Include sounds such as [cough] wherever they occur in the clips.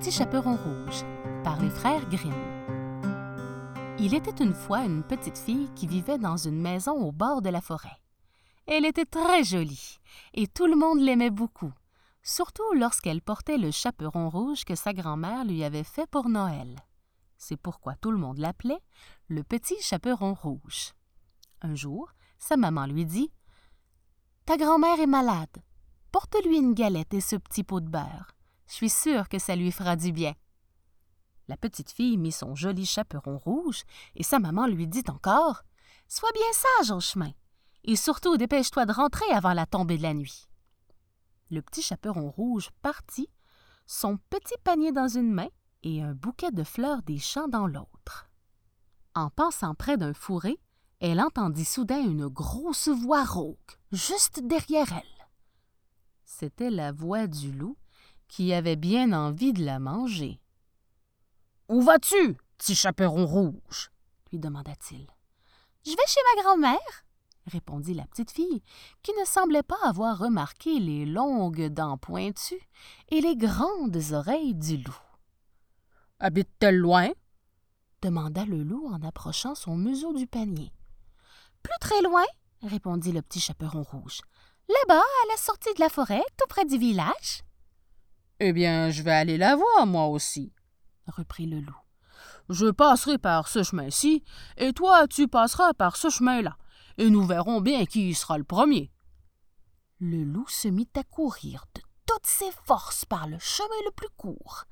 petit chaperon rouge par les frères Grimm. Il était une fois une petite fille qui vivait dans une maison au bord de la forêt. Elle était très jolie et tout le monde l'aimait beaucoup, surtout lorsqu'elle portait le chaperon rouge que sa grand-mère lui avait fait pour Noël. C'est pourquoi tout le monde l'appelait le petit chaperon rouge. Un jour, sa maman lui dit Ta grand-mère est malade. Porte-lui une galette et ce petit pot de beurre. Je suis sûre que ça lui fera du bien. La petite fille mit son joli chaperon rouge et sa maman lui dit encore Sois bien sage au chemin et surtout dépêche-toi de rentrer avant la tombée de la nuit. Le petit chaperon rouge partit, son petit panier dans une main et un bouquet de fleurs des champs dans l'autre. En passant près d'un fourré, elle entendit soudain une grosse voix rauque, juste derrière elle. C'était la voix du loup qui avait bien envie de la manger. Où vas-tu, petit chaperon rouge lui demanda-t-il. Je vais chez ma grand-mère, répondit la petite fille, qui ne semblait pas avoir remarqué les longues dents pointues et les grandes oreilles du loup. Habite-t-elle loin demanda le loup en approchant son museau du panier. Plus très loin, répondit le petit chaperon rouge. Là-bas, à la sortie de la forêt, tout près du village. Eh bien, je vais aller la voir, moi aussi, reprit le loup. Je passerai par ce chemin-ci, et toi, tu passeras par ce chemin-là, et nous verrons bien qui sera le premier. Le loup se mit à courir de toutes ses forces par le chemin le plus court,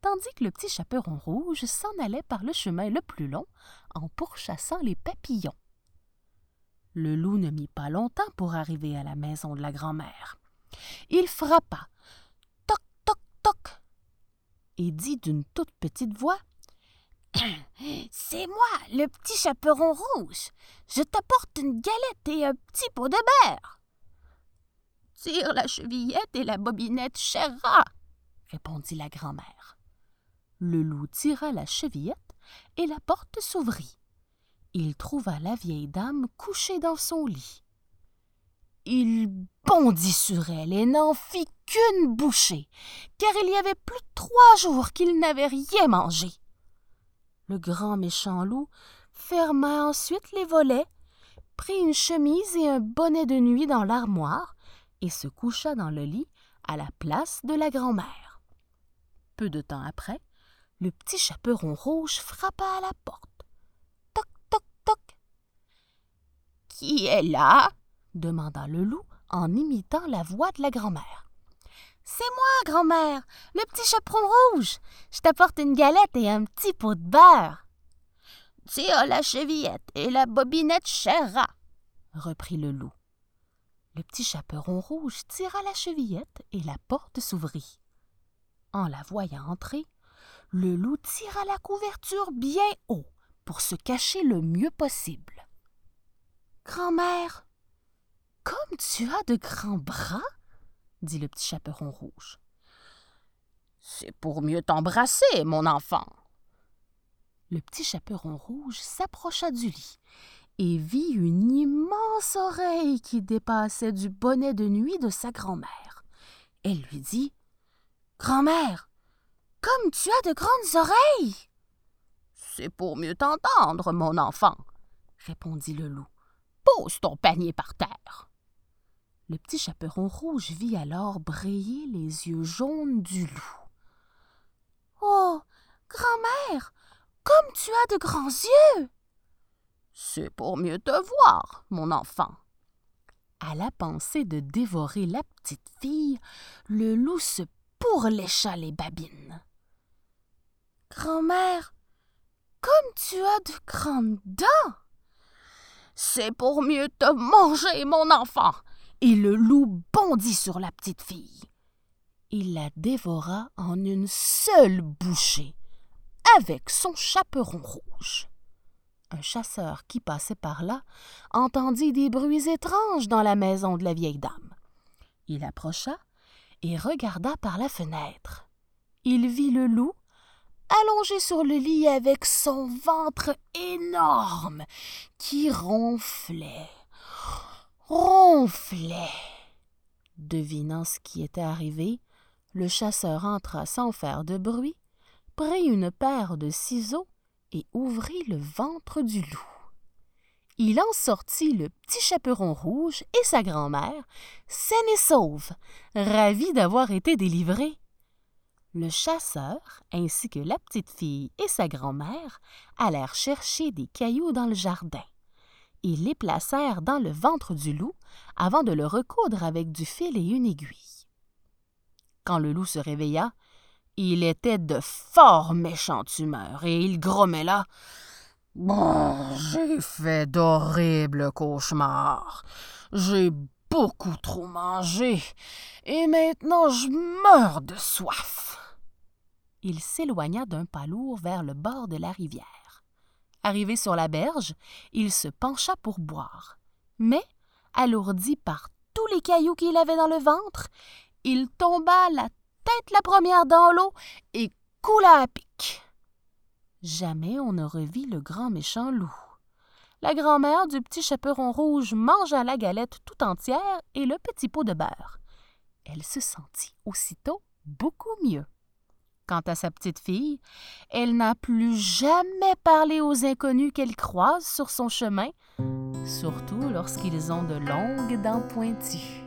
tandis que le petit chaperon rouge s'en allait par le chemin le plus long en pourchassant les papillons. Le loup ne mit pas longtemps pour arriver à la maison de la grand-mère. Il frappa et dit d'une toute petite voix [coughs] C'est moi, le petit chaperon rouge. Je t'apporte une galette et un petit pot de beurre. Tire la chevillette et la bobinette, cher répondit la grand-mère. Le loup tira la chevillette et la porte s'ouvrit. Il trouva la vieille dame couchée dans son lit. Il bondit sur elle et n'en fit qu'une bouchée, car il y avait plus de trois jours qu'il n'avait rien mangé. Le grand méchant loup ferma ensuite les volets, prit une chemise et un bonnet de nuit dans l'armoire et se coucha dans le lit à la place de la grand-mère. Peu de temps après, le petit chaperon rouge frappa à la porte. Toc, toc, toc. Qui est là? demanda le loup en imitant la voix de la grand-mère. C'est moi, grand-mère, le petit chaperon rouge. Je t'apporte une galette et un petit pot de beurre. Tire la chevillette et la bobinette cher reprit le loup. Le petit chaperon rouge tira la chevillette et la porte s'ouvrit. En la voyant entrer, le loup tira la couverture bien haut pour se cacher le mieux possible. Grand-mère, comme tu as de grands bras, dit le petit chaperon rouge. C'est pour mieux t'embrasser, mon enfant. Le petit chaperon rouge s'approcha du lit et vit une immense oreille qui dépassait du bonnet de nuit de sa grand-mère. Elle lui dit Grand-mère, comme tu as de grandes oreilles C'est pour mieux t'entendre, mon enfant, répondit le loup. Pose ton panier par terre. Le petit chaperon rouge vit alors briller les yeux jaunes du loup. Oh, grand-mère, comme tu as de grands yeux. C'est pour mieux te voir, mon enfant. À la pensée de dévorer la petite fille, le loup se pourlécha les babines. Grand-mère, comme tu as de grandes dents. C'est pour mieux te manger, mon enfant et le loup bondit sur la petite fille. Il la dévora en une seule bouchée, avec son chaperon rouge. Un chasseur qui passait par là entendit des bruits étranges dans la maison de la vieille dame. Il approcha et regarda par la fenêtre. Il vit le loup allongé sur le lit avec son ventre énorme qui ronflait ronflait. Devinant ce qui était arrivé, Le chasseur entra sans faire de bruit, prit une paire de ciseaux et ouvrit le ventre du loup. Il en sortit le petit chaperon rouge et sa grand-mère, saine et sauve, ravis d'avoir été délivrés. Le chasseur, ainsi que la petite fille et sa grand-mère, allèrent chercher des cailloux dans le jardin. Les placèrent dans le ventre du loup avant de le recoudre avec du fil et une aiguille. Quand le loup se réveilla, il était de fort méchante humeur et il grommela Bon, j'ai fait d'horribles cauchemars. J'ai beaucoup trop mangé et maintenant je meurs de soif. Il s'éloigna d'un pas lourd vers le bord de la rivière. Arrivé sur la berge, il se pencha pour boire. Mais, alourdi par tous les cailloux qu'il avait dans le ventre, il tomba la tête la première dans l'eau et coula à pic. Jamais on ne revit le grand méchant loup. La grand-mère du petit chaperon rouge mangea la galette tout entière et le petit pot de beurre. Elle se sentit aussitôt beaucoup mieux. Quant à sa petite fille, elle n'a plus jamais parlé aux inconnus qu'elle croise sur son chemin, surtout lorsqu'ils ont de longues dents pointues.